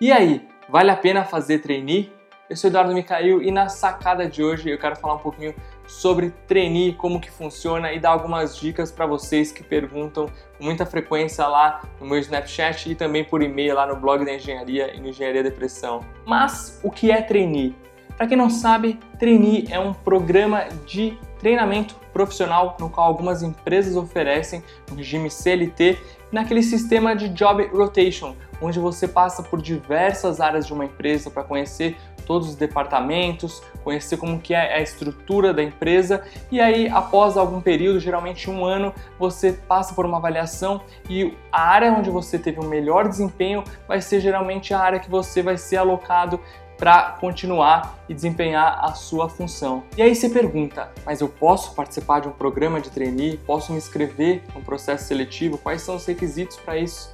E aí, vale a pena fazer trainee? Eu sou Eduardo Micael e na sacada de hoje eu quero falar um pouquinho sobre trainee, como que funciona e dar algumas dicas para vocês que perguntam com muita frequência lá no meu Snapchat e também por e-mail lá no blog da engenharia e no Engenharia Depressão. Mas o que é trainee? Para quem não sabe, trainee é um programa de treinamento profissional no qual algumas empresas oferecem um regime CLT naquele sistema de job rotation, onde você passa por diversas áreas de uma empresa para conhecer todos os departamentos, conhecer como que é a estrutura da empresa e aí após algum período, geralmente um ano, você passa por uma avaliação e a área onde você teve o melhor desempenho vai ser geralmente a área que você vai ser alocado para continuar e desempenhar a sua função. E aí você pergunta, mas eu posso participar de um programa de trainee? Posso me inscrever no processo seletivo? Quais são os requisitos para isso?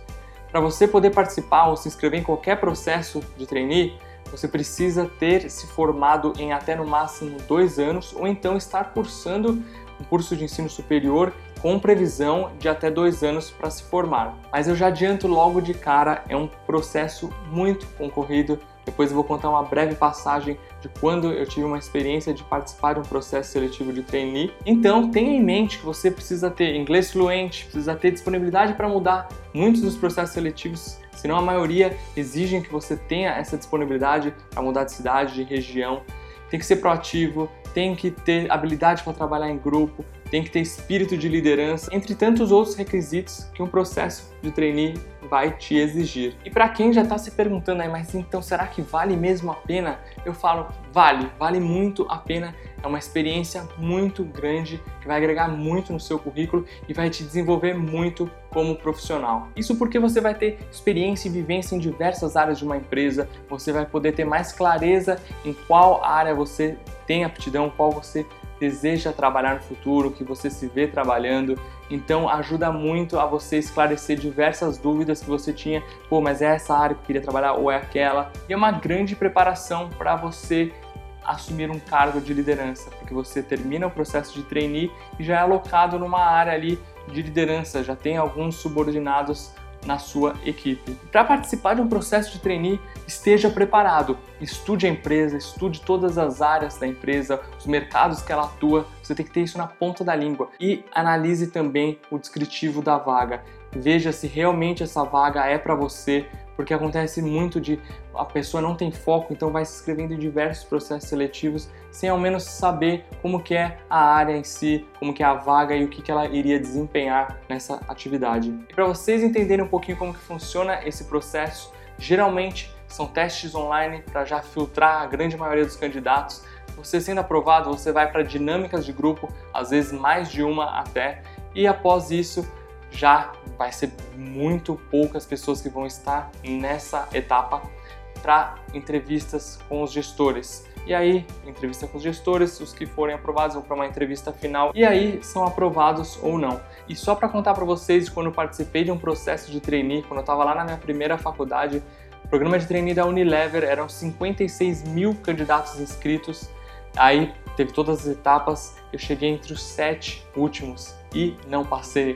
Para você poder participar ou se inscrever em qualquer processo de trainee, você precisa ter se formado em até no máximo dois anos ou então estar cursando um curso de ensino superior com previsão de até dois anos para se formar. Mas eu já adianto logo de cara, é um processo muito concorrido depois eu vou contar uma breve passagem de quando eu tive uma experiência de participar de um processo seletivo de trainee. Então, tenha em mente que você precisa ter inglês fluente, precisa ter disponibilidade para mudar muitos dos processos seletivos, senão a maioria exigem que você tenha essa disponibilidade para mudar de cidade, de região. Tem que ser proativo, tem que ter habilidade para trabalhar em grupo, tem que ter espírito de liderança, entre tantos outros requisitos que um processo de trainee vai te exigir. E para quem já está se perguntando aí, mas então será que vale mesmo a pena? Eu falo, vale, vale muito a pena. É uma experiência muito grande que vai agregar muito no seu currículo e vai te desenvolver muito como profissional. Isso porque você vai ter experiência e vivência em diversas áreas de uma empresa, você vai poder ter mais clareza em qual área você tem aptidão, qual você deseja trabalhar no futuro, que você se vê trabalhando. Então ajuda muito a você esclarecer diversas dúvidas que você tinha, pô, mas é essa área que eu queria trabalhar ou é aquela. E é uma grande preparação para você assumir um cargo de liderança, porque você termina o processo de trainee e já é alocado numa área ali de liderança, já tem alguns subordinados na sua equipe. Para participar de um processo de trainee, esteja preparado. Estude a empresa, estude todas as áreas da empresa, os mercados que ela atua. Você tem que ter isso na ponta da língua. E analise também o descritivo da vaga. Veja se realmente essa vaga é para você, porque acontece muito de a pessoa não tem foco, então vai se inscrevendo em diversos processos seletivos sem ao menos saber como que é a área em si, como que é a vaga e o que, que ela iria desempenhar nessa atividade. E para vocês entenderem um pouquinho como que funciona esse processo, geralmente são testes online para já filtrar a grande maioria dos candidatos. Você sendo aprovado, você vai para dinâmicas de grupo, às vezes mais de uma até, e após isso já vai ser muito poucas pessoas que vão estar nessa etapa para entrevistas com os gestores. E aí, entrevista com os gestores, os que forem aprovados vão para uma entrevista final e aí são aprovados ou não. E só para contar para vocês, quando eu participei de um processo de trainee, quando eu estava lá na minha primeira faculdade, o programa de trainee da Unilever eram 56 mil candidatos inscritos. Aí teve todas as etapas, eu cheguei entre os sete últimos e não passei.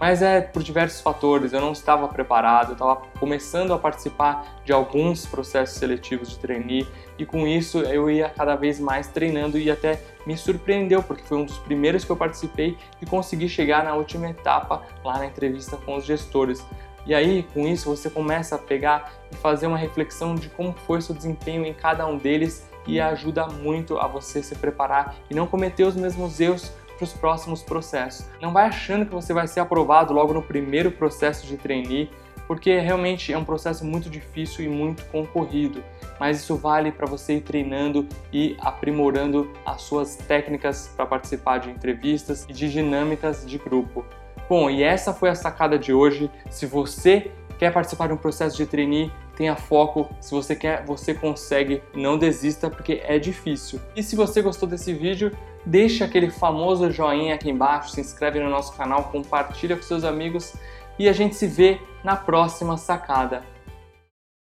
Mas é por diversos fatores, eu não estava preparado, eu estava começando a participar de alguns processos seletivos de trainee e com isso eu ia cada vez mais treinando e até me surpreendeu, porque foi um dos primeiros que eu participei e consegui chegar na última etapa lá na entrevista com os gestores. E aí, com isso, você começa a pegar e fazer uma reflexão de como foi seu desempenho em cada um deles e ajuda muito a você se preparar e não cometer os mesmos erros para os próximos processos. Não vai achando que você vai ser aprovado logo no primeiro processo de trainee, porque realmente é um processo muito difícil e muito concorrido. Mas isso vale para você ir treinando e aprimorando as suas técnicas para participar de entrevistas e de dinâmicas de grupo. Bom, e essa foi a sacada de hoje. Se você quer participar de um processo de trainee, tenha foco. Se você quer, você consegue. Não desista porque é difícil. E se você gostou desse vídeo, deixa aquele famoso joinha aqui embaixo, se inscreve no nosso canal, compartilha com seus amigos e a gente se vê na próxima sacada.